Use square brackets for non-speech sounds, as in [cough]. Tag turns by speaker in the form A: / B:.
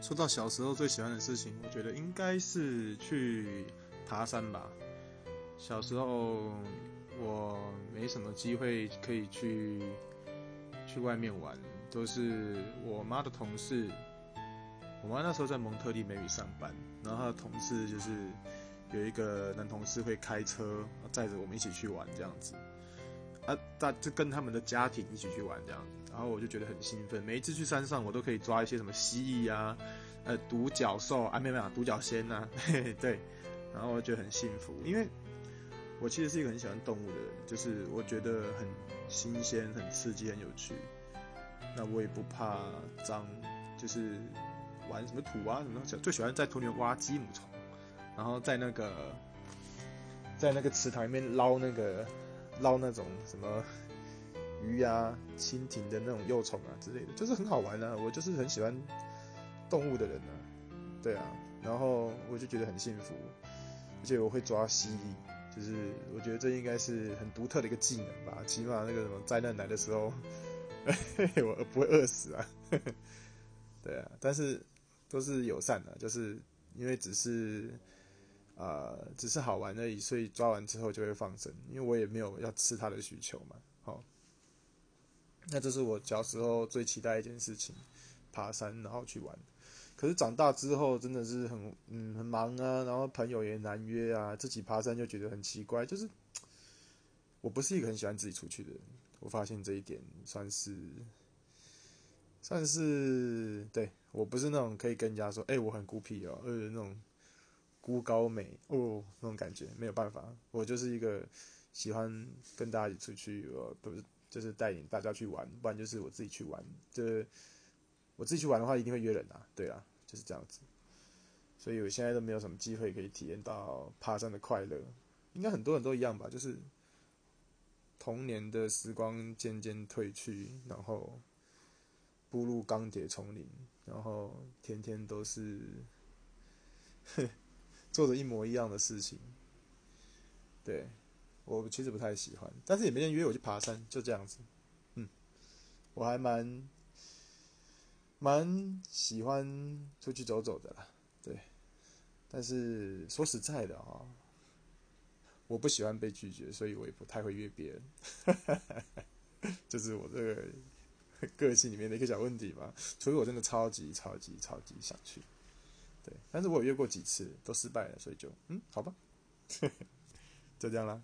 A: 说到小时候最喜欢的事情，我觉得应该是去爬山吧。小时候我没什么机会可以去去外面玩，都是我妈的同事。我妈那时候在蒙特利梅里上班，然后她的同事就是有一个男同事会开车载着我们一起去玩这样子。啊，大就跟他们的家庭一起去玩这样子，然后我就觉得很兴奋。每一次去山上，我都可以抓一些什么蜥蜴啊，呃，独角兽啊，没有没有，独角仙呐，对。然后我觉得很幸福，因为我其实是一个很喜欢动物的人，就是我觉得很新鲜、很刺激、很有趣。那我也不怕脏，就是玩什么土啊什么东西，最喜欢在土里面挖积木虫，然后在那个在那个池塘里面捞那个。捞那种什么鱼啊、蜻蜓的那种幼虫啊之类的，就是很好玩啊。我就是很喜欢动物的人啊，对啊。然后我就觉得很幸福，而且我会抓蜥蜴，就是我觉得这应该是很独特的一个技能吧。起码那个什么灾难来的时候，[laughs] 我不会饿死啊。[laughs] 对啊，但是都是友善的，就是因为只是。呃，只是好玩而已，所以抓完之后就会放生，因为我也没有要吃它的需求嘛。好，那这是我小时候最期待一件事情，爬山然后去玩。可是长大之后真的是很嗯很忙啊，然后朋友也难约啊，自己爬山就觉得很奇怪。就是 [tsk] 我不是一个很喜欢自己出去的人，我发现这一点算是算是对我不是那种可以跟人家说，哎，我很孤僻哦，呃那种。孤高美哦，那种感觉没有办法，我就是一个喜欢跟大家一起出去，我不是就是带领大家去玩，不然就是我自己去玩。这我自己去玩的话，一定会约人啊，对啊，就是这样子。所以我现在都没有什么机会可以体验到爬山的快乐，应该很多人都一样吧，就是童年的时光渐渐褪去，然后步入钢铁丛林，然后天天都是。[laughs] 做着一模一样的事情，对我其实不太喜欢，但是也没人约我去爬山，就这样子。嗯，我还蛮蛮喜欢出去走走的啦，对。但是说实在的啊，我不喜欢被拒绝，所以我也不太会约别人。[laughs] 这是我这个 [laughs] 个性里面的一个小问题吧。除非我真的超级超级超级想去。对，但是我有约过几次，都失败了，所以就嗯，好吧，[laughs] 就这样啦。